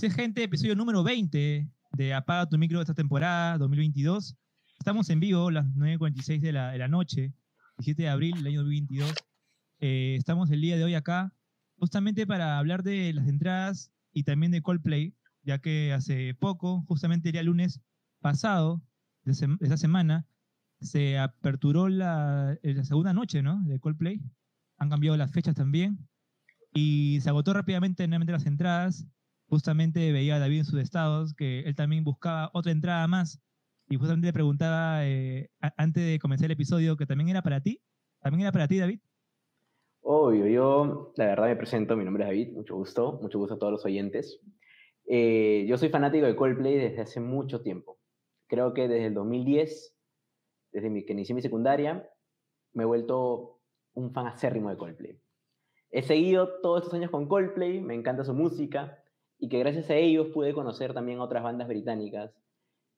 Así es, gente, episodio número 20 de Apaga tu micro de esta temporada 2022. Estamos en vivo, las 9.46 de la, de la noche, 17 de abril del año 2022. Eh, estamos el día de hoy acá justamente para hablar de las entradas y también de Coldplay, ya que hace poco, justamente el día lunes pasado de, sem- de esa semana, se aperturó la, eh, la segunda noche ¿no? de Coldplay. Han cambiado las fechas también. Y se agotó rápidamente nuevamente las entradas. Justamente veía a David en sus estados que él también buscaba otra entrada más. Y justamente le preguntaba eh, antes de comenzar el episodio que también era para ti. ¿También era para ti, David? Obvio, yo la verdad me presento, mi nombre es David, mucho gusto, mucho gusto a todos los oyentes. Eh, yo soy fanático de Coldplay desde hace mucho tiempo. Creo que desde el 2010, desde mi, que inicié mi secundaria, me he vuelto un fan acérrimo de Coldplay. He seguido todos estos años con Coldplay, me encanta su música y que gracias a ellos pude conocer también otras bandas británicas.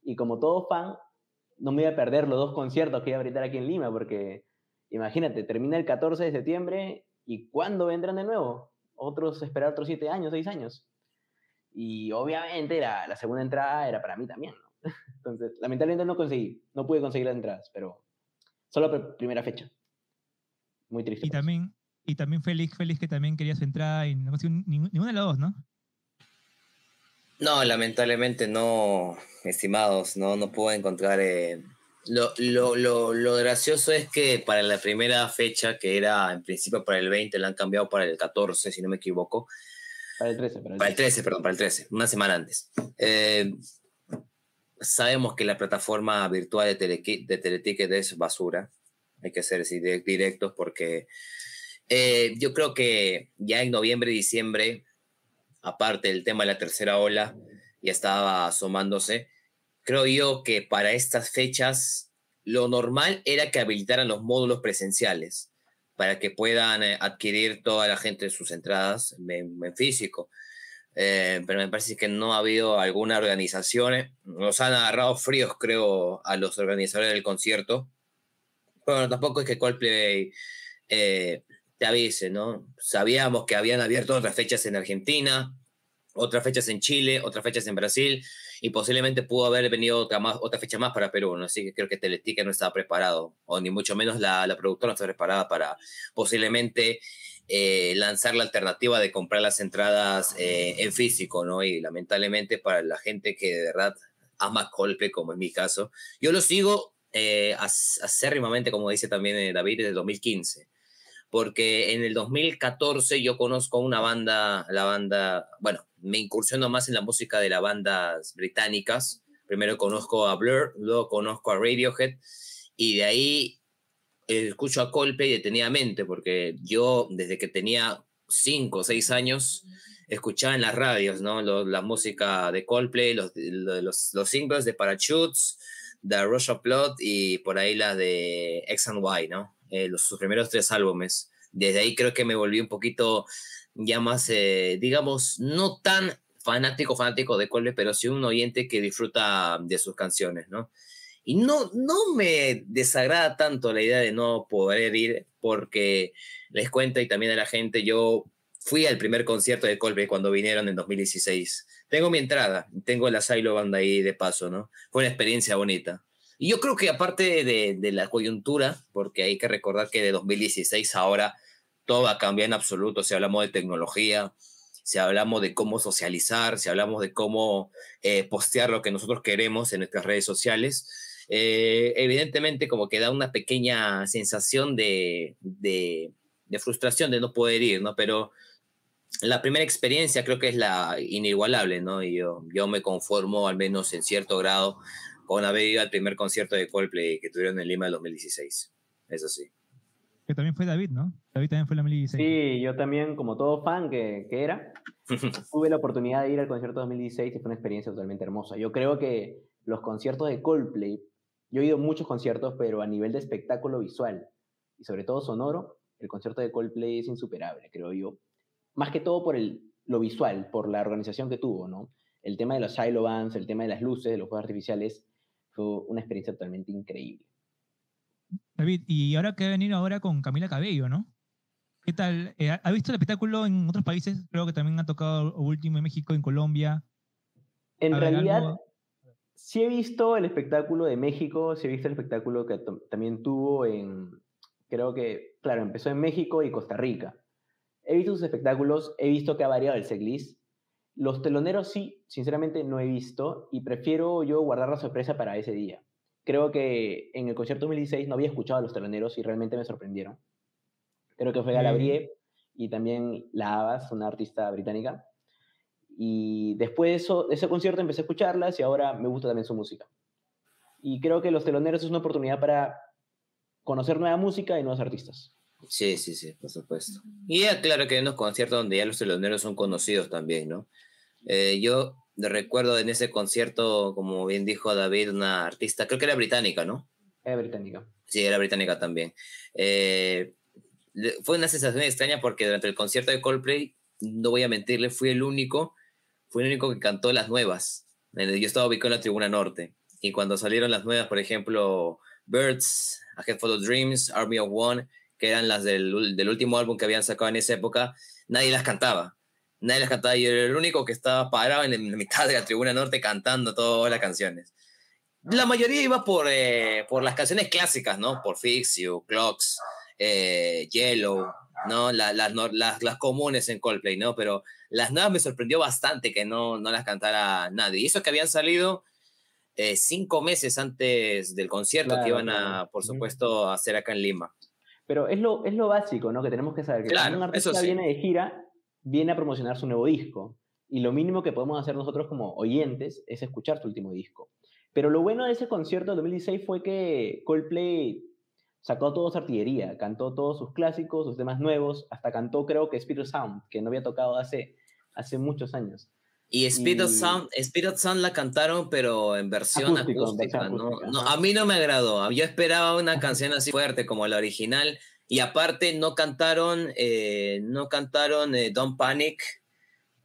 Y como todo fan, no me voy a perder los dos conciertos que iba a brindar aquí en Lima porque Imagínate, termina el 14 de septiembre y ¿cuándo vendrán de nuevo? Otros, esperar otros 7 años, 6 años. Y obviamente la, la segunda entrada era para mí también, ¿no? Entonces, lamentablemente no conseguí, no pude conseguir las entradas, pero solo pr- primera fecha. Muy triste. Y también, y también Félix, Félix que también quería su entrada y no consiguió ni- ninguna de las dos, ¿no? No, lamentablemente no, estimados, no, no puedo encontrar. eh, Lo, lo, lo, lo gracioso es que para la primera fecha, que era en principio para el 20, la han cambiado para el 14, si no me equivoco. Para el 13, para el Para el 13. 13, perdón, para el 13, una semana antes. Eh, sabemos que la plataforma virtual de, de Teleticket es basura. Hay que ser directos porque eh, yo creo que ya en noviembre y diciembre, aparte del tema de la tercera ola, ya estaba asomándose. Creo yo que para estas fechas lo normal era que habilitaran los módulos presenciales para que puedan eh, adquirir toda la gente sus entradas en, físico. Eh, pero me parece que no ha habido alguna organización. eh, Nos han agarrado fríos, creo, a los organizadores del concierto. Bueno, tampoco es que Coldplay te avise, ¿no? Sabíamos que habían abierto otras fechas en Argentina, otras fechas en Chile, otras fechas en Brasil, y posiblemente pudo haber venido otra, más, otra fecha más para Perú, ¿no? Así que creo que Teletica no estaba preparado, o ni mucho menos la, la productora no estaba preparada para posiblemente eh, lanzar la alternativa de comprar las entradas eh, en físico, ¿no? Y lamentablemente para la gente que de verdad ama Coldplay, como en mi caso, yo lo sigo eh, ac- acérrimamente, como dice también eh, David, desde el 2015. Porque en el 2014 yo conozco una banda, la banda, bueno, me incursiono más en la música de las bandas británicas. Primero conozco a Blur, luego conozco a Radiohead, y de ahí eh, escucho a Coldplay detenidamente, porque yo desde que tenía 5 o 6 años escuchaba en las radios, ¿no? Lo- la música de Coldplay, los, los, los singles de Parachutes, de Rush of Blood y por ahí las de X and Y, ¿no? Eh, los, sus primeros tres álbumes. Desde ahí creo que me volví un poquito ya más, eh, digamos, no tan fanático, fanático de Coldplay, pero sí un oyente que disfruta de sus canciones, ¿no? Y no, no me desagrada tanto la idea de no poder ir, porque les cuento y también a la gente, yo fui al primer concierto de Coldplay cuando vinieron en 2016. Tengo mi entrada, tengo la Silo Band ahí de paso, ¿no? Fue una experiencia bonita. Y yo creo que aparte de, de la coyuntura, porque hay que recordar que de 2016 ahora todo ha cambiado en absoluto, si hablamos de tecnología, si hablamos de cómo socializar, si hablamos de cómo eh, postear lo que nosotros queremos en nuestras redes sociales, eh, evidentemente como que da una pequeña sensación de, de, de frustración de no poder ir, ¿no? Pero la primera experiencia creo que es la inigualable, ¿no? Y yo, yo me conformo al menos en cierto grado con haber ido al primer concierto de Coldplay que tuvieron en Lima en 2016. Eso sí. Que también fue David, ¿no? David también fue en la 2016. Sí, yo también, como todo fan que, que era, tuve la oportunidad de ir al concierto 2016 y fue una experiencia totalmente hermosa. Yo creo que los conciertos de Coldplay, yo he ido a muchos conciertos, pero a nivel de espectáculo visual y sobre todo sonoro, el concierto de Coldplay es insuperable, creo yo. Más que todo por el, lo visual, por la organización que tuvo, ¿no? El tema de los silo bands, el tema de las luces, de los juegos artificiales, fue una experiencia totalmente increíble. David, y ahora que va a venir ahora con Camila Cabello, ¿no? ¿Qué tal? Eh, ¿Ha visto el espectáculo en otros países? Creo que también ha tocado último en México, en Colombia. En realidad, algo- sí he visto el espectáculo de México, sí he visto el espectáculo que también tuvo en, creo que, claro, empezó en México y Costa Rica. He visto sus espectáculos, he visto que ha variado el setlist. Los teloneros sí, sinceramente no he visto y prefiero yo guardar la sorpresa para ese día. Creo que en el concierto 2016 no había escuchado a los teloneros y realmente me sorprendieron. Creo que fue. Galabrie y también La Havas, una artista británica. Y después de, eso, de ese concierto empecé a escucharlas y ahora me gusta también su música. Y creo que Los Teloneros es una oportunidad para conocer nueva música y nuevos artistas. Sí, sí, sí, por supuesto. Y claro que hay unos conciertos donde ya los teloneros son conocidos también, ¿no? Eh, yo recuerdo en ese concierto, como bien dijo David, una artista, creo que era británica, ¿no? Es británica. Sí, era británica también. Eh, fue una sensación extraña porque durante el concierto de Coldplay, no voy a mentirle, fui el único, fui el único que cantó las nuevas. Yo estaba ubicado en la tribuna norte y cuando salieron las nuevas, por ejemplo, Birds, A Head Full of Dreams, Army of One, que eran las del, del último álbum que habían sacado en esa época, nadie las cantaba. Nadie las cantaba. Yo era el único que estaba parado en la mitad de la tribuna norte cantando todas las canciones. La mayoría iba por, eh, por las canciones clásicas, ¿no? Por Fix You, Clocks, eh, Yellow, ¿no? La- las no- las- las comunes en Coldplay, ¿no? Pero las nuevas me sorprendió bastante que no, no las cantara nadie. Y eso que habían salido eh, cinco meses antes del concierto Claro, que iban a, por supuesto, a hacer acá en Lima. Pero es lo, es lo básico, ¿no? Que tenemos que saber que Claro, cuando un artista sí. viene de gira, viene a promocionar su nuevo disco. Y lo mínimo que podemos hacer nosotros como oyentes es escuchar su último disco. Pero lo bueno de ese concierto de 2016 fue que Coldplay sacó toda su artillería, cantó todos sus clásicos, sus temas nuevos, hasta cantó creo que Spirit Sound, que no había tocado hace, hace muchos años. Y Spirit, Y- Sound, Spirit Sound la cantaron, pero en versión Acústico, en acústica. versión ¿no? No, a mí no me agradó. Yo esperaba una canción así fuerte como la original. Y aparte no cantaron, eh, no cantaron eh, Don't Panic.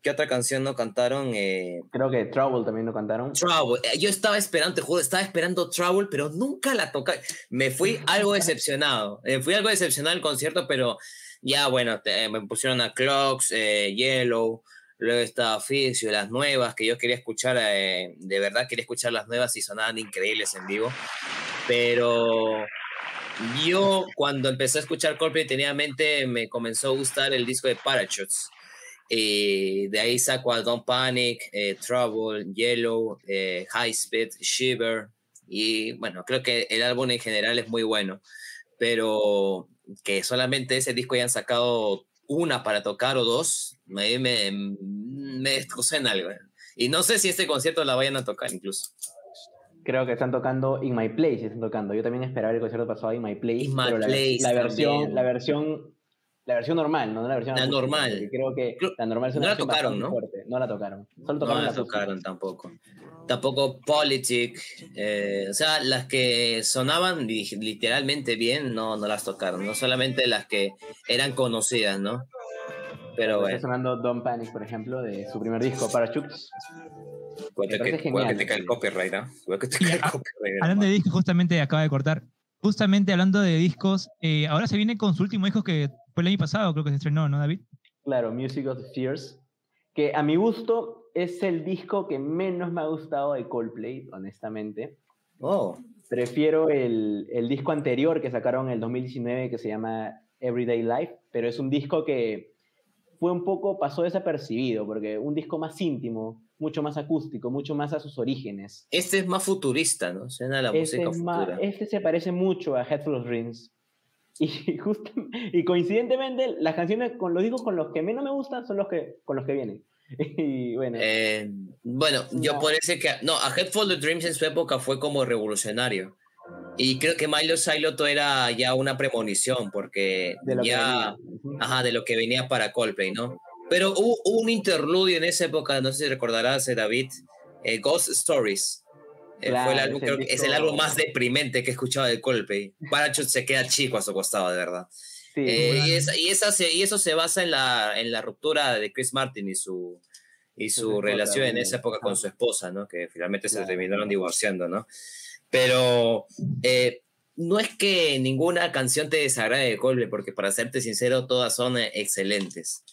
¿Qué otra canción no cantaron? Eh, Creo que Trouble también lo cantaron. Trouble. Eh, Yo estaba esperando, te juro, estaba esperando Trouble, pero nunca la toqué. Me fui algo decepcionado. Eh, fui algo decepcionado al concierto, pero ya bueno, te- me pusieron a Clocks, Yellow, luego estaba Fixio, las nuevas que yo quería escuchar, eh, de verdad quería escuchar las nuevas y sonaban increíbles en vivo. Pero yo cuando empecé a escuchar Coldplay tenía en mente, me comenzó a gustar el disco de Parachutes. Y de ahí saco a Don't Panic, eh, Trouble, Yellow, eh, High Speed, Shiver. Y bueno, creo que el álbum en general es muy bueno. Pero que solamente ese disco hayan sacado una para tocar o dos, me, me, me en algo. Y no sé si este concierto la vayan a tocar incluso. Creo que están tocando In My Place, están tocando. Yo también esperaba el concierto pasado In My Place. In My pero la, Place la versión, también. la versión, la versión normal, no la versión La acústica, normal. Creo que la normal es una no la tocaron, ¿no? fuerte. No la tocaron. Solo No tocaron la la tocaron tampoco. Tampoco Politic. eh, o sea, las que sonaban li- literalmente bien, no, no las tocaron. No solamente las que eran conocidas, ¿no? Pero Está bueno, sonando Don't Panic, por ejemplo, de su primer disco, Parachutes. me que, que te cae el copyright. Cuidado que te cae el Ah, copyright. Hablando de discos, justamente acaba de cortar. Justamente hablando de discos, eh, ahora se viene con su último disco que fue el año pasado, creo que se estrenó, ¿no, David? Claro, Music of the Fears. Que a mi gusto es el disco que menos me ha gustado de Coldplay, honestamente. Oh, Prefiero el, el disco anterior que sacaron en el 2019 que se llama Everyday Life, pero es un disco que fue un poco, pasó desapercibido, porque un disco más íntimo, mucho más acústico, mucho más a sus orígenes. este es más futurista, ¿no? Suena a la Este, música es más- futura. este se parece mucho a Headful of Dreams. Y, justo, y coincidentemente, las canciones con los discos con los que menos me gustan son los que, con los que vienen. Y bueno, Eh, bueno, yo No. por ese que... No, A Head Full of Dreams en su época fue como revolucionario. Y creo que Milo Siloto era ya una premonición, porque de ya... Ajá, de lo que venía para Coldplay, ¿no? Pero hubo, hubo un interludio en esa época, no sé si recordarás, eh, David, eh, Ghost Stories. Eh, fue el álbum, creo que es el álbum más deprimente que he escuchado de Coldplay. Parachute se queda chico a su costado, de verdad. Sí, Eh, bueno. y, esa- y, esa se- y eso se basa en la, en la ruptura de Chris Martin y su, y Su relación en esa época con su esposa, ¿no? Que finalmente se terminaron divorciando, ¿no? Pero eh, no es que ninguna canción te desagrade de Coldplay, porque para serte sincero, todas son excelentes.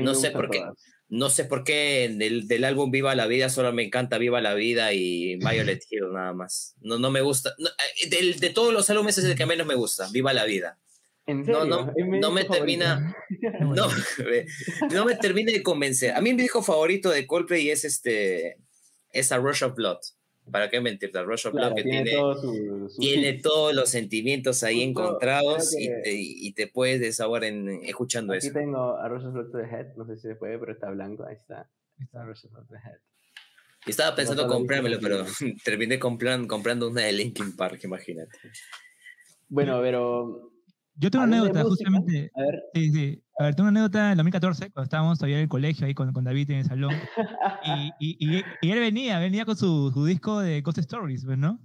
no sé por qué. todas. No sé por qué del, del, álbum Viva la Vida solo me encanta Viva la Vida y Violet Hill nada más. No, no me gusta. Eh, de, de, todos los álbumes es el que menos me gusta, Viva la Vida. ¿En serio? No, no, no me termina. No, no me termina de convencer. A mí mi disco favorito de Coldplay es este. Es A Rush of Blood. ¿Para qué mentirte? Rush of Blood que tiene, tiene, todo su, su... tiene, todos los sentimientos ahí encontrados y, te, y, te, puedes desahogar en, escuchando Aquí eso. Aquí tengo a Rush of Blood to the Head, no sé si se puede, pero está blanco, ahí está. Ahí está Rush of Blood to the Head. Estaba pensando no comprármelo, pero terminé comprando, comprando una de Linkin Park, imagínate. Bueno, pero yo tengo una anécdota, justamente. A ver. Sí, sí. A ver, tengo una anécdota en 2014, cuando estábamos todavía en el colegio, ahí con, con David en el salón. y, y, y, y, él venía, venía con su, su, disco de Ghost Stories, ¿ves, no?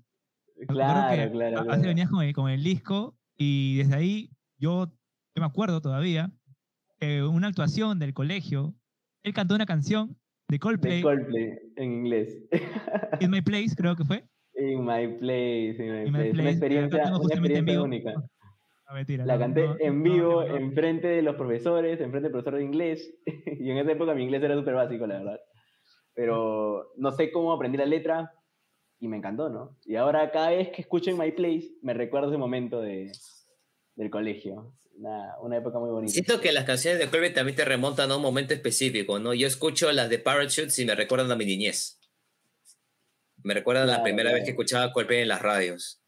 Claro, claro, Antes venías con el, con el disco, y desde ahí yo, yo me acuerdo todavía, eh, una actuación del colegio, él cantó una canción de Coldplay. De Coldplay, en inglés. In My Place, creo que fue. In My Place, In My, in my place. place. Una experiencia, una experiencia única. No, mentira, la no, canté no, en vivo, en frente de los profesores, en frente del profesor de inglés. y en esa época mi inglés era súper básico, la verdad. Pero no sé cómo aprendí la letra y me encantó, ¿no? Y ahora cada vez que escucho en My Place, me recuerdo ese momento de, del colegio. Una, una, época muy bonita. Siento que las canciones de Coldplay también te remontan a un momento específico, ¿no? Yo escucho las de Parachutes y me recuerdan a mi niñez. Me recuerdan claro, la primera claro. vez que escuchaba Coldplay en las radios.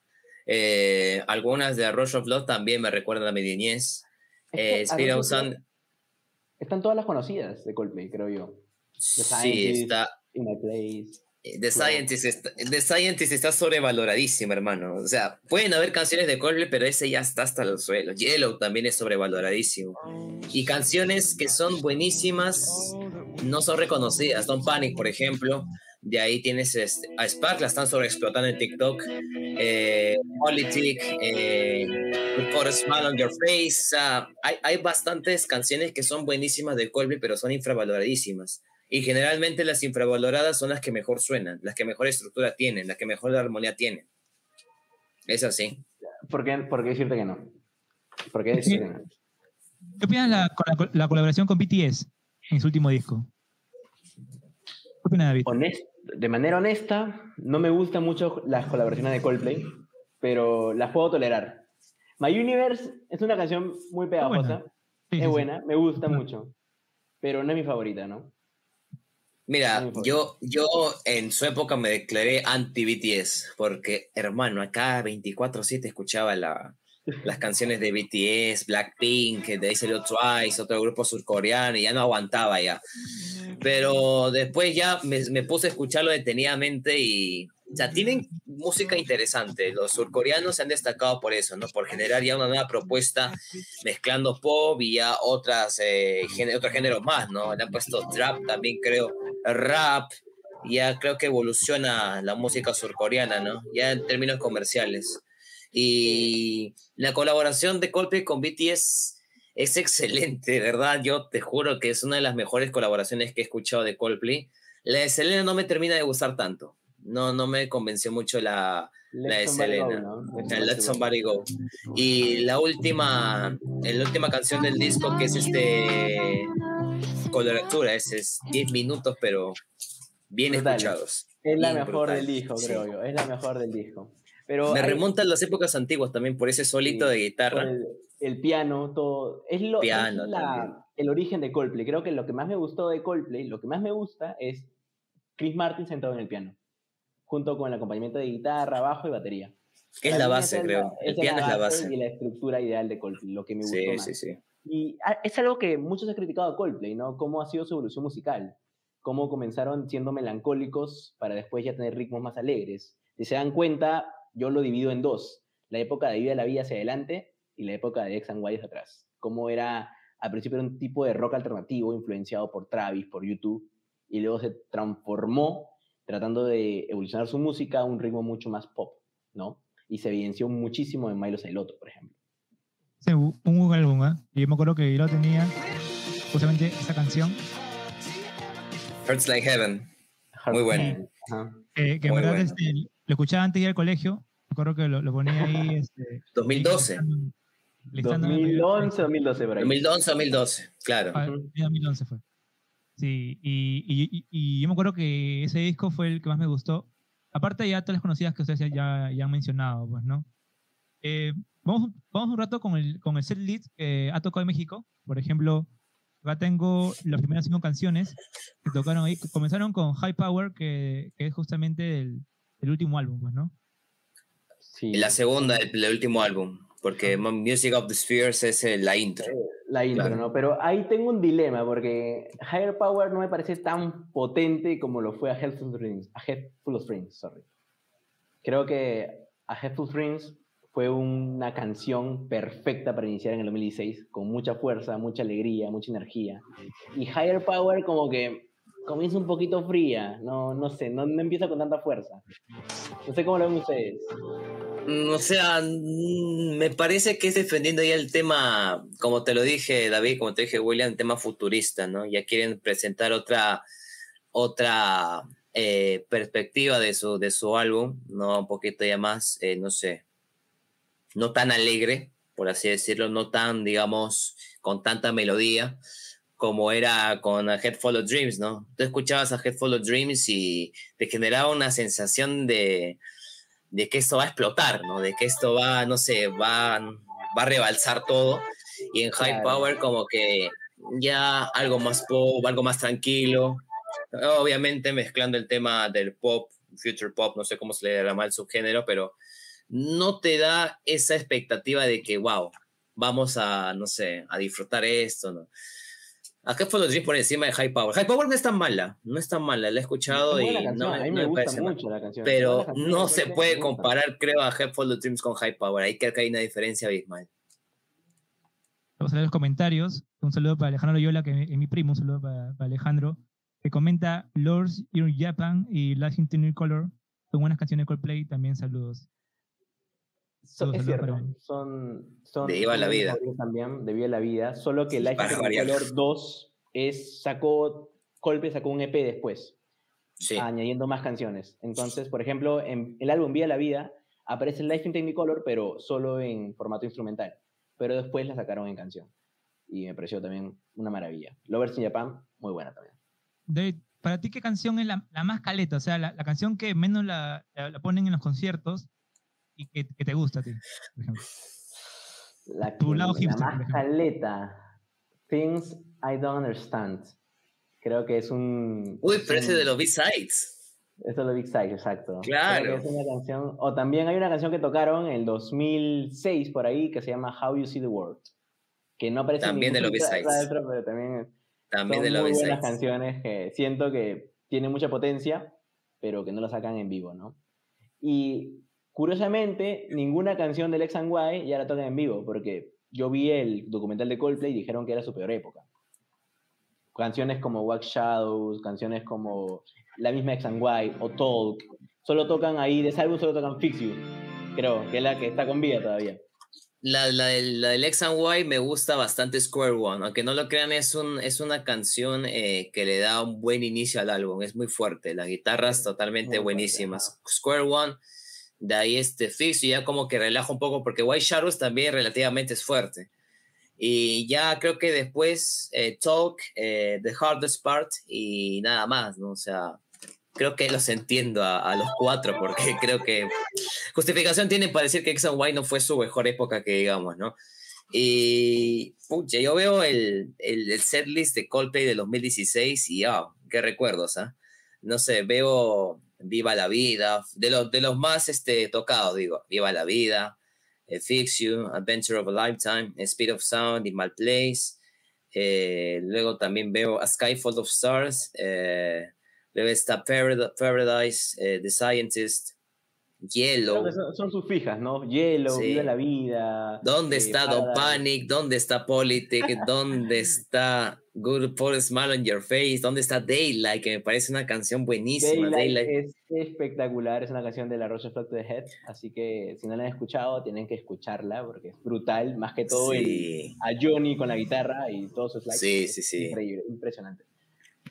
Eh, algunas de Rush of Love también me recuerdan a mi niñez. Eh, of. Están todas las conocidas de Coldplay, creo yo. The sí, está. In my place. The Scientist, está, The Scientist está sobrevaloradísimo, hermano. O sea, pueden haber canciones de Coldplay, pero ese ya está hasta los suelos. Yellow también es sobrevaloradísimo. Y canciones que son buenísimas no son reconocidas. Don't Panic, por ejemplo. De ahí tienes este, a Spark, la están sobreexplotando en TikTok. Eh, Politic, eh, Put a Smile on Your Face. Uh, hay, hay bastantes canciones que son buenísimas de Coldplay, pero son infravaloradísimas. Y generalmente las infravaloradas son las que mejor suenan, las que mejor estructura tienen, las que mejor armonía tienen. Es así. ¿Por qué, por qué decirte que no? ¿Por qué decirte que no? ¿Qué opinas la, la, la, colaboración con BTS en su último disco? ¿Qué opinas, David? Honest, de manera honesta, no me gustan mucho las colaboraciones de Coldplay, pero las puedo tolerar. My Universe es una canción muy pegajosa, sí, es sí, buena, sí. me gusta mucho, pero no es mi favorita, ¿no? Mira, yo, yo en su época me declaré anti-BTS, porque, hermano, acá 24-7 escuchaba la, las canciones de BTS, Blackpink, de ahí salió Twice, otro grupo surcoreano, y ya no aguantaba ya. Pero después ya me, me puse a escucharlo detenidamente y, o sea, tienen música interesante. Los surcoreanos se han destacado por eso, ¿no? Por generar ya una nueva propuesta mezclando pop y ya otras, eh, otros géneros más, ¿no? Le han puesto trap también, creo, rap. Ya creo que evoluciona la música surcoreana, ¿no? Ya en términos comerciales. Y la colaboración de Coldplay con BTS es excelente, ¿verdad? Yo te juro que es una de las mejores colaboraciones que he escuchado de Coldplay. La de Selena no me termina de gustar tanto. No, no me convenció mucho la, la de Selena. Go, ¿no? Somebody Go. Y la última, la última canción del disco que es este coloratura, ese es 10 minutos, pero bien Total. escuchados. Es la mejor brutal. del disco, creo sí. yo. Es la mejor del disco. Pero me hay... remonta a las épocas antiguas también por ese solito sí, de guitarra. El, el, piano, todo. Es, lo, piano, es la, el origen de Coldplay. Creo que lo que más me gustó de Coldplay, lo que más me gusta es Chris Martin sentado en el piano, junto con el acompañamiento de guitarra, bajo y batería. Que es la base, es creo. La, el piano es la base. Y la estructura ideal de Coldplay, lo que me gustó sí, más. Sí, sí. Y es algo que muchos han criticado a Coldplay, ¿no? Cómo ha sido su evolución musical. Cómo comenzaron siendo melancólicos para después ya tener ritmos más alegres. Si se dan cuenta, yo lo divido en dos. La época de Vida la Vida hacia adelante y la época de X and Y hacia atrás. Cómo era, al principio era un tipo de rock alternativo influenciado por Travis, por YouTube, y luego se transformó tratando de evolucionar su música a un ritmo mucho más pop, ¿no? Y se evidenció muchísimo en Milo Sailoto, por ejemplo. Sí, un buen álbum, ¿eh? Y yo me acuerdo que yo tenía justamente esa canción. Hurts Like Heaven. Muy bueno. Eh, que en verdad este, lo escuchaba antes de ir al colegio. Me acuerdo que lo, lo ponía ahí. Este, 2012. Listando, 2011, 2012, por ahí. 2011, 2012, claro. Ah, 2011 fue. Sí, y, y, y, yo me acuerdo que ese disco fue el que más me gustó. Aparte ya todas las conocidas que ustedes ya, ya han mencionado, pues, ¿no? Eh, vamos, vamos un rato con el, con el set list que ha tocado en México. Por ejemplo, acá tengo las primeras cinco canciones que tocaron ahí. Comenzaron con High Power, que, que es justamente el, el, último álbum, pues, ¿no? Sí. La segunda, el, el último álbum porque Music of the Spheres es eh, la intro. Eh, la intro, ¿no? Pero ahí tengo un dilema, porque Higher Power no me parece tan potente como lo fue a Head Full of Dreams. A Head Full of Dreams, sorry. Creo que A Head Full of Dreams fue una canción perfecta para iniciar en el 2016, con mucha fuerza, mucha alegría, mucha energía. Y Higher Power como que comienza un poquito fría, no, no sé, no, empieza con tanta fuerza. No sé cómo lo ven ustedes. Mm, o sea, mm, me parece que es defendiendo ya el tema, como te lo dije David, como te dije William, tema futurista, ¿no? Ya quieren presentar otra, otra eh, perspectiva de su, de su álbum, ¿no? Un poquito ya más, eh, no sé, no tan alegre, por así decirlo, no tan, digamos, con tanta melodía como era con A Head Full of Dreams, ¿no? Tú escuchabas A Head Full of Dreams y te generaba una sensación de de que esto va a explotar, ¿no? De que esto va, no sé, va, va a rebalsar todo. Y en High Power como que ya algo más pop, algo más tranquilo. Obviamente mezclando el tema del pop, future pop, no sé cómo se le llama el subgénero, pero no te da esa expectativa de que, wow, vamos a, no sé, a disfrutar esto, ¿no? Acá fue los Dreams por encima de High Power. High Power no es tan mala, no es tan mala, la he escuchado y no, a mí me, gusta mucho la canción. Pero no se puede comparar, creo, a Head for the Dreams con High Power. Ahí creo que hay una diferencia abismal. Vamos a ver los comentarios. Un saludo para Alejandro Loyola, que es mi primo, un saludo para, Alejandro, que comenta Lords in Japan y Last in Color. Son buenas canciones de Coldplay, también saludos. Son, es cierto, son, son de Viva la Vida. También, de Viva la Vida, solo que Life in Color 2 es, sacó, Colpe sacó un EP después, añadiendo más canciones. Entonces, por ejemplo, en el álbum Viva la Vida aparece Life in Technicolor, pero solo en formato instrumental. Pero después la sacaron en canción. Y me pareció también una maravilla. Lovers in Japan, muy buena también. David, ¿para ti qué canción es la, más caleta? O sea, la, canción que menos la, la, ponen en los conciertos y que, te gusta a ti, por ejemplo. La, tu lado la más caleta. Things I Don't Understand. Creo que es un. Uy, pero ese de los B-Sides. Es de los B-Sides, exacto. Claro. Es una canción, o también hay una canción que tocaron en el 2006 por ahí que se llama How You See the World. Que no aparece También de los B-Sides. Pero también, también son de muy buenas canciones que siento que tienen mucha potencia, pero que no la sacan en vivo, ¿no? Y Curiosamente, ninguna canción del X and Y ya la tocan en vivo, porque yo vi el documental de Coldplay y dijeron que era su peor época. Canciones como Wax Shadows, canciones como la misma X and Y o Talk, solo tocan ahí, de ese álbum solo tocan Fix You, creo, que es la que está con vida todavía. La, la, del, la, del X and Y me gusta bastante Square One, aunque no lo crean, es, un, es una canción eh, que le da un buen inicio al álbum, es muy fuerte, las guitarras totalmente buenísimas. Square One de ahí este Fix y ya como que relaja un poco porque White Shadows también relativamente es fuerte. Y ya creo que después eh, Talk, eh, The Hardest Part y nada más, ¿no? O sea, creo que los entiendo a, los cuatro porque creo que justificación tiene para decir que X and Y no fue su mejor época que digamos, ¿no? Y pucha, yo veo el, el, el setlist de Coldplay de 2016 y ah, qué recuerdos, ¿ah? No sé, veo Viva la Vida, de, los de los más este, tocados, digo, Viva la Vida, eh, Fix You, Adventure of a Lifetime, Speed of Sound, In My Place. Eh, luego también veo A Sky Full of Stars. Eh, luego está Paradise, The Scientist, Yellow. Son, sus fijas, ¿no? Yellow, Viva la Vida. ¿Dónde está Don Panic? ¿Dónde está Politic? ¿Dónde está Good for a Smile on Your Face? ¿Dónde está Daylight? Que me parece una canción buenísima. Daylight, es espectacular, es una canción de la Rocha Flock the Head, así que si no la han escuchado, tienen que escucharla porque es brutal, más que todo a Johnny con la guitarra y todos sus likes. Sí, sí, sí. Increíble, impresionante.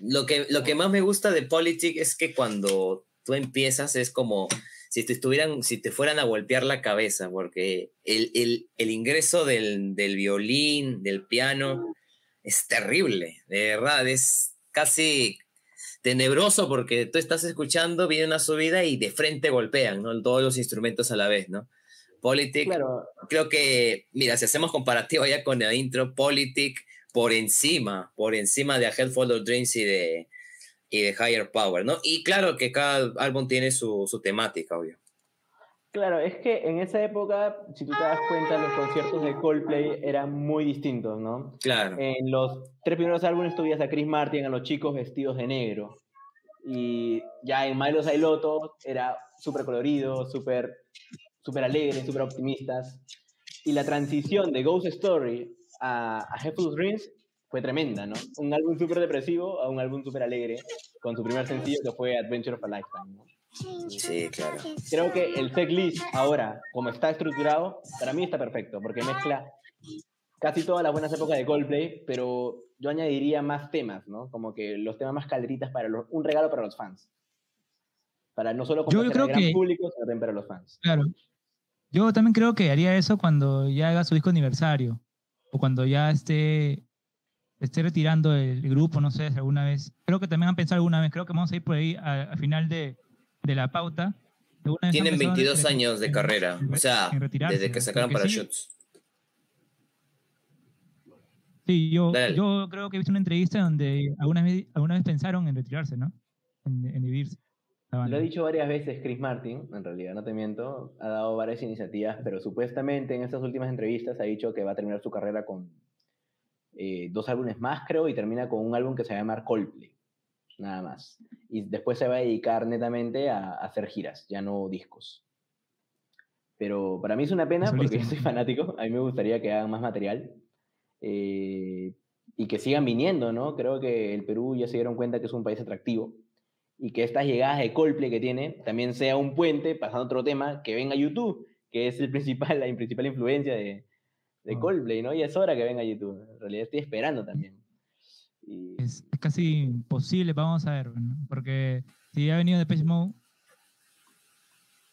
Lo que, lo que más me gusta de Politic es que cuando tú empiezas es como si te estuvieran, si te fueran a golpear la cabeza, porque el, el, el ingreso del, del, violín, del piano, es terrible, de verdad, es casi tenebroso porque tú estás escuchando, viene una subida y de frente golpean, ¿no? Todos los instrumentos a la vez, ¿no? Politic, creo que, mira, si hacemos comparativo ya con el intro, Politic por encima, por encima de A Head Full of Dreams y de, y de Higher Power, ¿no? Y claro que cada álbum tiene su, su temática, obvio. Claro, es que en esa época, si tú te das cuenta, los conciertos de Coldplay eran muy distintos, ¿no? Claro. En los tres primeros álbumes tuvieras a Chris Martin, a los chicos vestidos de negro. Y ya en Milos hay Loto era súper colorido, súper super alegre, súper optimistas. Y la transición de Ghost Story a, a Dreams fue tremenda, ¿no? Un álbum súper depresivo a un álbum súper alegre, con su primer sencillo que fue Adventure of a Lifetime, ¿no? Sí, claro. Creo que el list ahora, como está estructurado, para mí está perfecto, porque mezcla casi todas las buenas épocas de Coldplay, pero yo añadiría más temas, ¿no? Como que los temas más calderitas para los, un regalo para los fans. Para no solo el gran público, sino también para los fans. Claro. Yo también creo que haría eso cuando ya haga su disco aniversario, o cuando ya esté, esté retirando el, grupo, no sé, alguna vez. Creo que también han pensado alguna vez, creo que vamos a ir por ahí al final de, de la pauta. Tienen 22 años de carrera, o sea, desde que sacaron Parachutes. Sí, yo, yo creo que he visto una entrevista donde alguna vez, alguna vez pensaron en retirarse, ¿no? En, en dividirse. Lo ha dicho varias veces Chris Martin, en realidad, no te miento, ha dado varias iniciativas, pero supuestamente en estas últimas entrevistas ha dicho que va a terminar su carrera con eh, dos álbumes más, creo, y termina con un álbum que se llama Coldplay nada más. Y después se va a dedicar netamente a, hacer giras, ya no discos. Pero para mí es una pena porque yo soy fanático, a mí me gustaría que hagan más material eh, y que sigan viniendo, ¿no? Creo que el Perú ya se dieron cuenta que es un país atractivo y que estas llegadas de Coldplay que tiene también sea un puente, pasando a otro tema, que venga YouTube, que es el principal, la principal influencia de, de ah. Coldplay, ¿no? Y es hora que venga YouTube. En realidad estoy esperando también. Es, casi imposible, vamos a ver, porque si ha venido de Page Mode,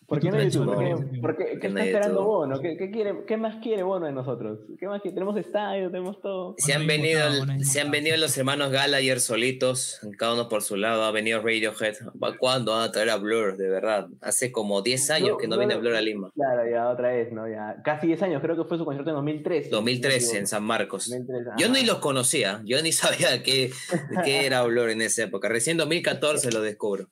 ¿Por qué no YouTube? ¿Por qué, está esperando Bono? ¿Qué, quiere, ¿Qué, más quiere Bono de nosotros? ¿Qué más Tenemos estadio, tenemos todo. Se han, venido, se han venido los hermanos Gallagher solitos, cada uno por su lado. Ha venido Radiohead. ¿Cuándo van a traer a Blur? De verdad. Hace como 10 años que no, viene Blur a Lima. Claro, ya otra vez, ¿no? Ya, casi 10 años, creo que fue su concierto en 2013. 2013 en San Marcos. yo ni los conocía, yo ni sabía qué, qué era Blur en esa época. Recién en 2014 lo descubro.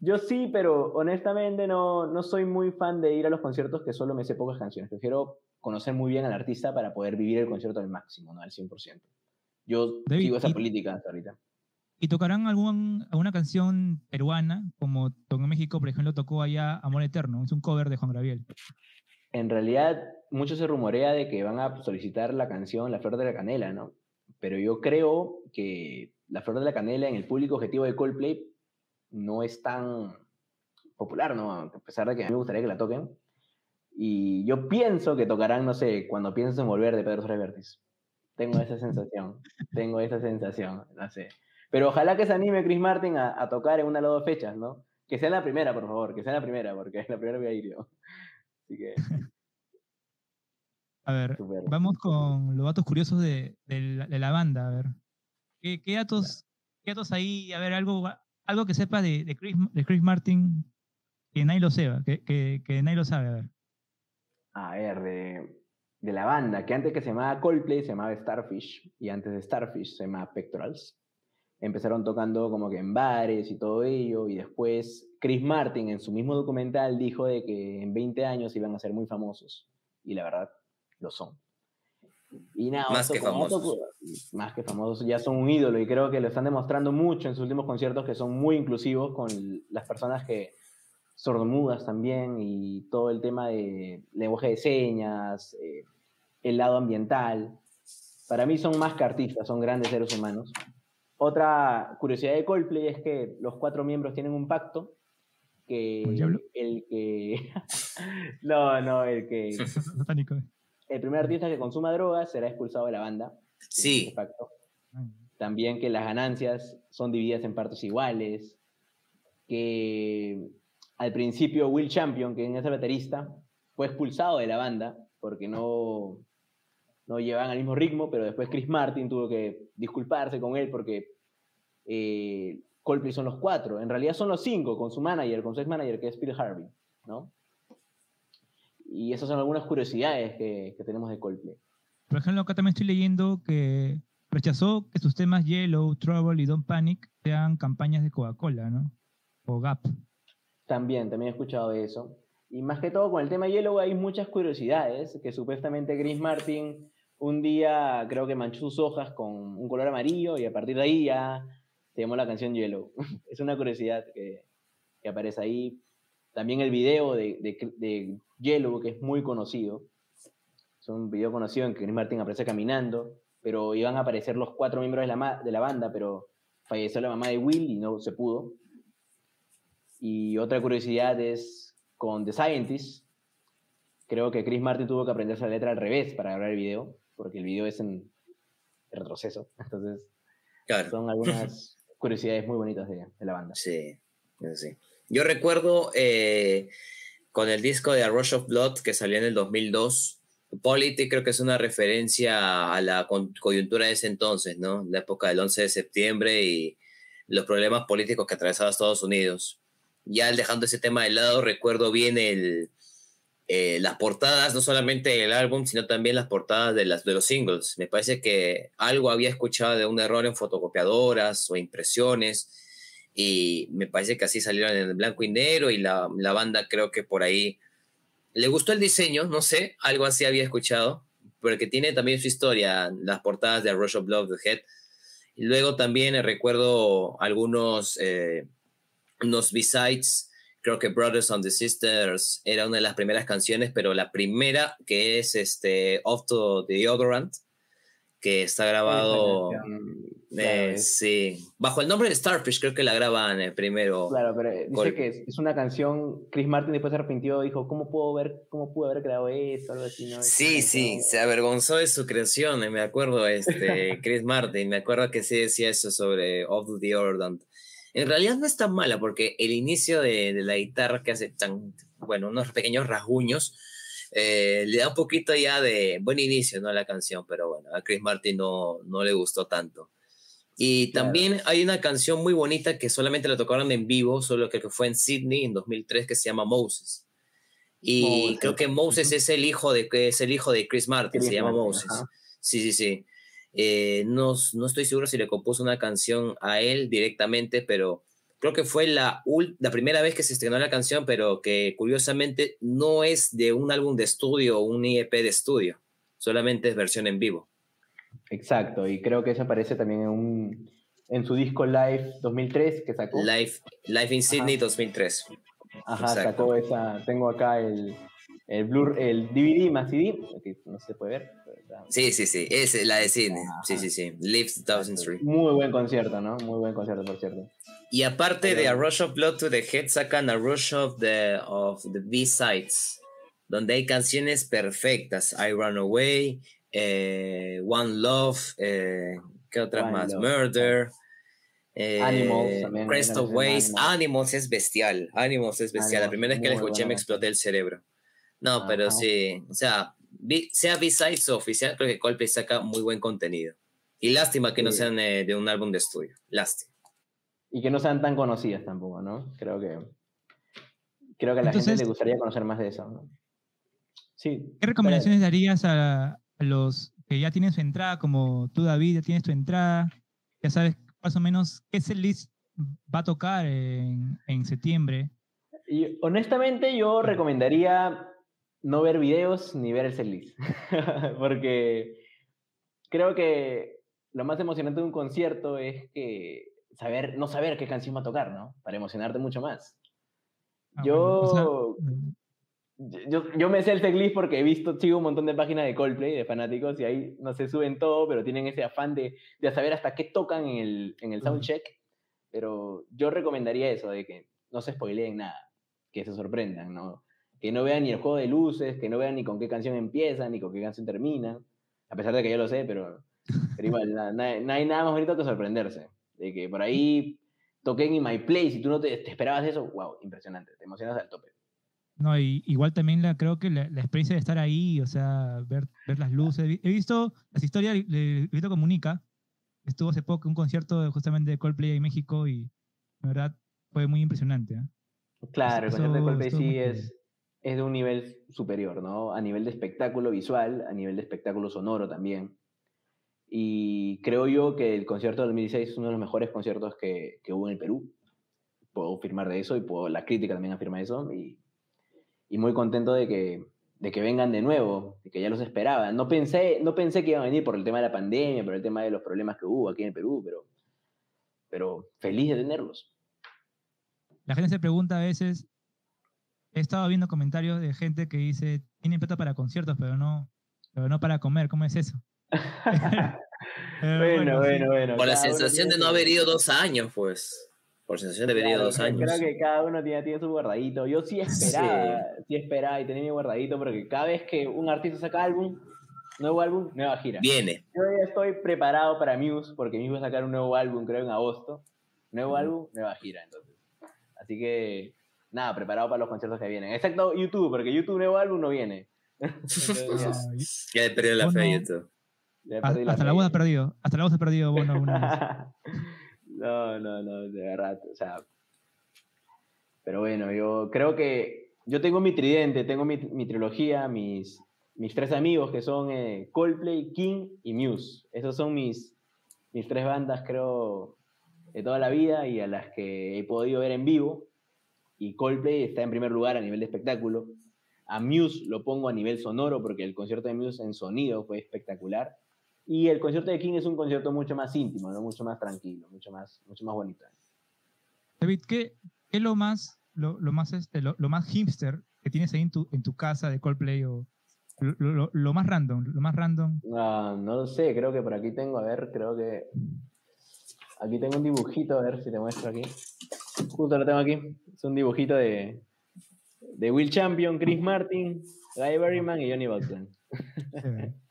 Yo sí, pero honestamente no, no soy muy fan de ir a los conciertos que solo me sé pocas canciones. Prefiero conocer muy bien al artista para poder vivir el concierto al máximo, no al 100%. Yo sigo esa política hasta ahorita. ¿Y tocarán algún, alguna canción peruana, como en México, por ejemplo, tocó allá Amor Eterno? Es un cover de Juan Gabriel. En realidad, mucho se rumorea de que van a solicitar la canción La Flor de la Canela, ¿no? Pero yo creo que La Flor de la Canela en el público objetivo de Coldplay no es tan popular, ¿no? A pesar de que a mí me gustaría que la toquen. Y yo pienso que tocarán, no sé, cuando pienses en volver de Pedro Suárez Tengo esa sensación, tengo esa sensación, no sé. Pero ojalá que se anime Chris Martin a, tocar en una o dos fechas, ¿no? Que sea la primera, por favor, que sea la primera, porque es la primera voy a ir yo. Así que... A ver, vamos con los datos curiosos de, la, banda, a ver. ¿Qué, datos, ¿Qué datos ahí? A ver, algo, algo que sepa de, Chris, de Chris Martin que nadie lo sepa, que, que, lo sabe. A ver, a ver de, de, la banda, que antes que se llamaba Coldplay se llamaba Starfish, y antes de Starfish se llamaba Pectorals. Empezaron tocando como que en bares y todo ello, y después Chris Martin en su mismo documental dijo de que en 20 años iban a ser muy famosos, y la verdad, lo son. Y nada, más que famosos. más que famosos, ya son un ídolo y creo que lo están demostrando mucho en sus últimos conciertos que son muy inclusivos con las personas que sordomudas también y todo el tema de lenguaje de señas, eh, el lado ambiental. Para mí son más que artistas, son grandes seres humanos. Otra curiosidad de Coldplay es que los cuatro miembros tienen un pacto que el que no, no, el que el primer artista que consuma drogas será expulsado de la banda. Sí. También que las ganancias son divididas en partes iguales. Que al principio Will Champion, que es el baterista, fue expulsado de la banda porque no, no llevaban al mismo ritmo, pero después Chris Martin tuvo que disculparse con él porque eh, Coldplay son los cuatro. En realidad son los cinco, con su manager, con su ex manager, que es Peter Harvey, ¿no? Y esas son algunas curiosidades que, que tenemos de Coldplay. Por ejemplo, acá también estoy leyendo que rechazó que sus temas Yellow, Trouble y Don't Panic sean campañas de Coca-Cola, ¿no? O Gap. También, también he escuchado eso. Y más que todo con el tema Yellow hay muchas curiosidades, que supuestamente Chris Martin un día creo que manchó sus hojas con un color amarillo y a partir de ahí ya se llamó la canción Yellow. es una curiosidad que, que, aparece ahí. También el video de, de, de, Yellow, que es muy conocido. Es un video conocido en que Chris Martin aparece caminando, pero iban a aparecer los cuatro miembros de la, de la banda, pero falleció la mamá de Will y no se pudo. Y otra curiosidad es con The Scientist. Creo que Chris Martin tuvo que aprenderse la letra al revés para grabar el video, porque el video es en retroceso. Entonces, claro. son algunas curiosidades muy bonitas de, de, la banda. Sí, sí. Yo recuerdo eh, con el disco de A Rush of Blood que salió en el 2002. Polity creo que es una referencia a la coyuntura de ese entonces, ¿no? La época del 11 de septiembre y los problemas políticos que atravesaba Estados Unidos ya dejando ese tema de lado, recuerdo bien el, eh, las portadas, no solamente del álbum, sino también las portadas de, las, de los singles. Me parece que algo había escuchado de un error en fotocopiadoras o impresiones, y me parece que así salieron en blanco y negro, y la, la banda creo que por ahí le gustó el diseño, no sé, algo así había escuchado, porque tiene también su historia, las portadas de Rush of Love, The Head. Y luego también recuerdo algunos... Eh, unos B-sides. Creo que Brothers and the Sisters era una de las primeras canciones, pero la primera que es este Off to the Deodorant, que está grabado. Eh, sí, bajo el nombre de Starfish, creo que la graban eh, primero. Claro, pero dice que es una canción. Chris Martin después se arrepintió, dijo: ¿Cómo puedo ver, cómo pude haber creado esto? Algo así, ¿no? Sí, sí, se avergonzó de su creación. Me acuerdo, este, Chris Martin, me acuerdo que sí decía eso sobre Off the Deodorant. En realidad no es tan mala porque el inicio de, la guitarra que hace tan, bueno, unos pequeños rasguños, eh, le da un poquito ya de buen inicio ¿no? a la canción, pero bueno, a Chris Martin no, no le gustó tanto. Y también hay una canción muy bonita que solamente la tocaron en vivo, solo que fue en Sydney en 2003, que se llama Moses. Y creo que Moses es el hijo de es el hijo de Chris Martin, se llama Moses. Sí, sí, sí. Eh, no, no, estoy seguro si le compuso una canción a él directamente, pero creo que fue la, la primera vez que se estrenó la canción, pero que curiosamente no es de un álbum de estudio o un IEP de estudio, solamente es versión en vivo. Exacto, y creo que eso aparece también en, un, en su disco Live 2003 que sacó. Live, Live in Sydney 2003. Ajá, sacó esa, tengo acá el, el, Blur, el DVD más CD, que no se puede ver. Sí, sí, sí, es la de Sydney. Sí, sí, sí. Live 2003. Muy buen concierto, ¿no? Muy buen concierto, por cierto. Y aparte de A Rush of Blood to the Head, sacan A Rush of the, of the B-Sides, donde hay canciones perfectas. I Run Away, eh, One Love, eh, ¿qué otras más? Murder. Eh, Animals también. Crest of Ways. Animals. es bestial. Animals es bestial. la primera vez que la escuché me exploté el cerebro. No, pero sí, o sea, sea B-Sides o oficial, creo que Coldplay saca muy buen contenido. Y lástima que no sean eh, de un álbum de estudio. Lástima. Y que no sean tan conocidas tampoco, ¿no? Creo que. Creo que a la gente le gustaría conocer más de eso, ¿no? Sí. ¿Qué recomendaciones darías a, los que ya tienen su entrada, como tú, David, ya tienes tu entrada? Ya sabes más o menos qué es el list va a tocar en, en septiembre. Y honestamente, yo recomendaría no ver videos ni ver el setlist. Porque creo que lo más emocionante de un concierto es que saber, no saber qué canción va a tocar, ¿no? Para emocionarte mucho más. Ah, yo, yo, yo, me sé el setlist porque he visto, sigo un montón de páginas de Coldplay, de fanáticos, y ahí no se suben todo, pero tienen ese afán de, de saber hasta qué tocan en el, en el soundcheck. Pero yo recomendaría eso, de que no se spoileen nada, que se sorprendan, ¿no? Que no vean ni el juego de luces, que no vean ni con qué canción empiezan, ni con qué canción terminan, a pesar de que yo lo sé, pero, pero igual, no, hay nada más bonito que sorprenderse, de que por ahí toquen en My Place y tú no te, esperabas eso, wow, impresionante, te emocionas al tope. No, y, igual también la, creo que la, experiencia de estar ahí, o sea, ver, ver las luces. He visto las historias, he visto Comunica, estuvo hace poco un concierto justamente de Coldplay en México y la verdad fue muy impresionante. ¿eh? Claro, el concierto de Coldplay sí es, es de un nivel superior, ¿no? A nivel de espectáculo visual, a nivel de espectáculo sonoro también. Y creo yo que el concierto del 2016 es uno de los mejores conciertos que, que hubo en el Perú. Puedo afirmar de eso y puedo, la crítica también afirma eso. Y, y muy contento de que, de que vengan de nuevo, de que ya los esperaba. No pensé, no pensé que iban a venir por el tema de la pandemia, por el tema de los problemas que hubo aquí en el Perú, pero, pero feliz de tenerlos. La gente se pregunta a veces, he estado viendo comentarios de gente que dice, tienen plata para conciertos, pero no, pero no para comer, ¿cómo es eso? Bueno, sí. bueno, bueno. Por la sensación de no haber ido dos años, pues. Por sensación de haber ido Claro, dos años. Creo que cada uno tiene, tiene su guardadito. Yo sí esperaba, sí. esperaba y tenía mi guardadito porque cada vez que un artista saca álbum, nuevo álbum, nueva gira. Viene. Yo ya estoy preparado para Muse porque Muse va a sacar un nuevo álbum, creo, en agosto. Nuevo álbum, nueva gira, entonces. Así que, nada, preparado para los conciertos que vienen. Excepto YouTube, porque YouTube nuevo álbum no viene. Entonces, ya- Ya he perdido la fe YouTube. ya perdí hasta la fe. voz ha perdido, hasta la voz ha perdido Bono una vez. no, no, no, de verdad, o sea. Pero bueno, yo creo que yo tengo mi tridente, tengo mi, mi trilogía, mis, mis tres amigos que son eh, Coldplay, King y Muse. Esos son mis, mis tres bandas, creo, de toda la vida y a las que he podido ver en vivo. Y Coldplay está en primer lugar a nivel de espectáculo. A Muse lo pongo a nivel sonoro porque el concierto de Muse en sonido fue espectacular. Y el concierto de King es un concierto mucho más íntimo, ¿no? mucho más tranquilo, mucho más, mucho más bonito. David, ¿qué, qué es lo más, lo, lo más, este, lo, lo más hipster que tienes ahí en tu, en tu casa de Coldplay o lo, lo- lo más random, lo más random? No, no lo sé, creo que por aquí tengo, a ver, creo que... Aquí tengo un dibujito, a ver si te muestro aquí. Justo lo tengo aquí. Es un dibujito de, de Will Champion, Chris Martin, Guy Berryman y Johnny Buckland.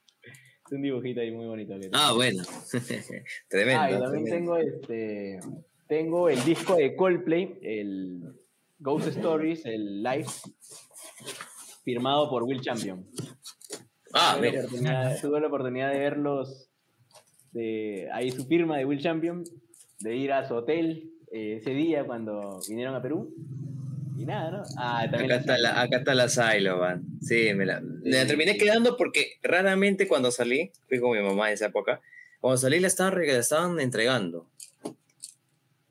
Es un dibujito ahí muy bonito. Que. Ah, bueno. tremendo. Ah, y también tremendo. tengo este. Tengo el disco de Coldplay, el Ghost Stories, el live, firmado por Will Champion. Ah, tuve, la mira. oportunidad, tuve la oportunidad de verlos, de, ahí su firma de Will Champion, de ir a su hotel eh, ese día cuando vinieron a Perú. Y nada, ¿no? Ah, también Acá está, la, acá está la Silo, man. Sí, me la, me la terminé quedando porque raramente cuando salí, fui con mi mamá en esa época, cuando salí la estaban, la estaban entregando.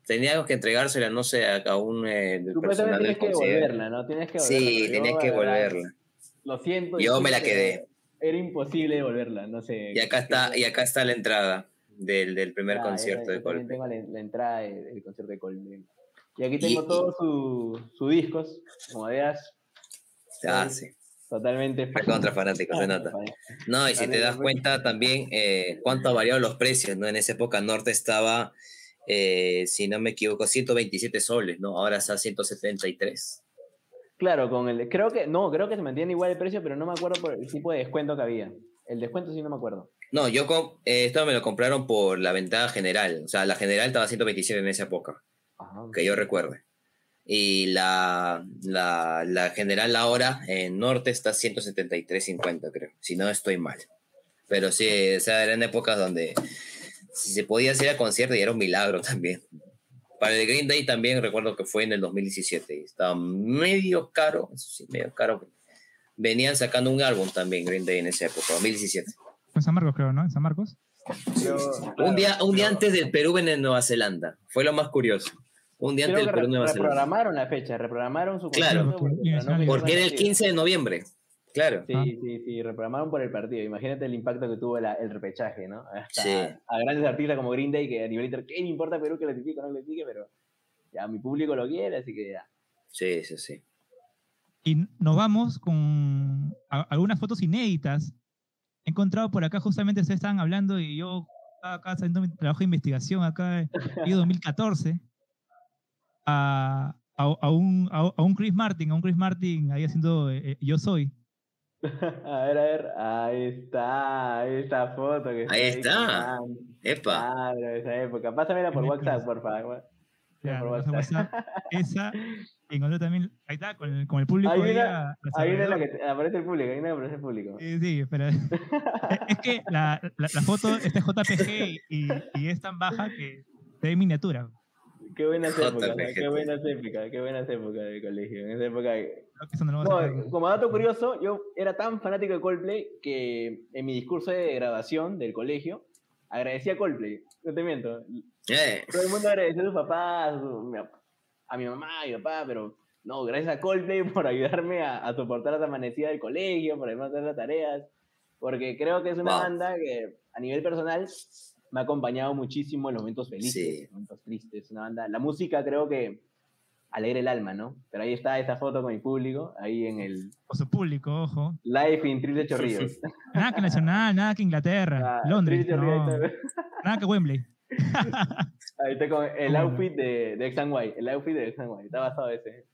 Teníamos que entregársela, no sé, a, un eh, personal del tienes que devolverla, ¿no? Tienes que devolverla. Sí, tenías que la verdad, devolverla. Lo siento. Yo me la quedé. Era imposible devolverla, no sé. Y acá está, y acá está la entrada del, del primer Ah, concierto de Coldplay. tengo la, la entrada de- del concierto de Coldplay. Y aquí tengo Y- todos sus su discos, como veas, Ah, sí. totalmente. Contra fanático, se nota. No, y si te das cuenta también eh, cuánto ha variado los precios, ¿no? En esa época Norte estaba, eh, si no me equivoco, 127 soles, ¿no? Ahora está a 173. Claro, con el. Creo que. No, creo que se mantiene igual el precio, pero no me acuerdo por el tipo de descuento que había. El descuento sí no me acuerdo. No, yo eh, esto me lo compraron por la ventaja general. O sea, la general estaba a 127 en esa época, Ajá. que yo recuerde. Y la, la, la general ahora en Norte está a 173.50, creo. Si no estoy mal. Pero sí, o sea, eran épocas donde si se podía hacer a concierto y era un milagro también. Para el Green Day también recuerdo que fue en el 2017 y estaba medio caro, eso sí, medio caro. Venían sacando un álbum también Green Day en esa época, 2017. En San Marcos, creo, ¿no? En San Marcos. Yo- un claro, día, un día pero antes del Perú en Nueva Zelanda. Fue lo más curioso. Un día antes del Perú en Nueva Zelanda. reprogramaron la fecha, reprogramaron su Claro. porque, no era el partido. 15 de noviembre. Claro. Sí, Ah. sí, sí, reprogramaron por el partido. Imagínate el impacto que tuvo la- el repechaje, ¿no? Hasta Sí. a grandes artistas como Green Day, que a nivel inter, ¿qué me importa Perú que clasifique o no clasifique? Pero ya mi público lo quiere, así que ya. Sí, sí, sí. Y nos vamos con algunas fotos inéditas. He encontrado por acá, justamente ustedes estaban hablando y yo estaba acá haciendo mi trabajo de investigación acá en año 2014 a, a, a un, a, a un Chris Martin, a un Chris Martin ahí haciendo eh, eh, Yo Soy. a ver, a ver. Ahí está, ahí está foto. Que Ahí está. Epa. Claro, esa época. Pásamela por WhatsApp, por favor. Ya, por. WhatsApp. Esa. encontró también, ahí está, con el, con el público. Ahí ahí viene, a- a ahí viene la alrededor. que aparece el público, ahí viene la que aparece el público. Sí, sí, pero es es que la, la, la foto esta es JPG y, y es tan baja que se ve miniatura. Qué buenas épocas, qué buenas épocas, qué buenas épocas de colegio. En esa época Creo que eso no como dato curioso, yo era tan fanático de Coldplay que en mi discurso de graduación del colegio agradecía a Coldplay. No te miento. Eh, Todo el mundo agradecía a sus papás, a, su- a mi mamá y mi papá, pero no, gracias a Coldplay por ayudarme a, a soportar las amanecidas del colegio, por ayudarme a hacer las tareas, porque creo que es una Wow. banda que a nivel personal me ha acompañado muchísimo en los momentos felices, Sí. en los momentos tristes. Una banda, la música creo que alegra el alma, ¿no? Pero ahí está esta foto con mi público, ahí en el O su público, ojo. Live in Trilce Chorrillos. Nada que Nacional, nada que Inglaterra, Ah, Londres, no, nada que Wembley. Ahí está con el outfit de, de X and Y, el outfit de X and Y, está basado ese.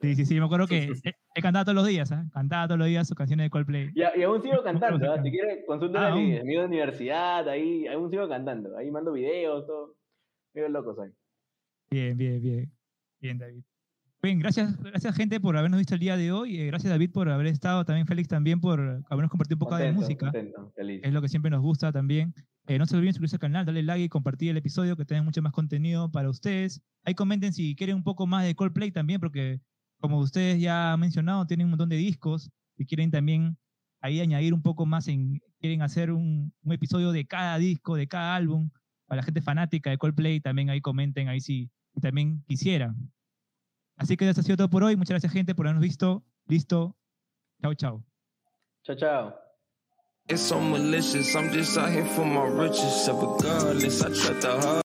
Sí, sí, sí, me acuerdo que he, cantado todos los días, ¿ah? Cantaba todos los días sus canciones de Coldplay. Y, y aún sigo cantando. ¿ah? si quieres consulta Ah, a mi amigo de universidad, ahí aún sigo cantando, ahí mando videos, todo. Medio loco soy. Bien, bien, bien. Bien, David. Bien, gracias, gracias gente por habernos visto el día de hoy. eh, gracias David por haber estado, también Félix también por habernos compartido un poco de música. contento, feliz. Es lo que siempre nos gusta también. Eh, no se olviden suscribirse al canal, darle like y compartir el episodio que tenemos mucho más contenido para ustedes. Ahí comenten si quieren un poco más de Coldplay también, porque como ustedes ya han mencionado, tienen un montón de discos y quieren también ahí añadir un poco más, en, quieren hacer un, un episodio de cada disco, de cada álbum, para la gente fanática de Coldplay, también ahí comenten ahí si, si también quisieran. Así que eso ha sido todo por hoy. Muchas gracias gente por habernos visto. Listo. Chao, chao. Chao, chao. It's so malicious. I'm just out here for my riches. Regardless, I tried to hard.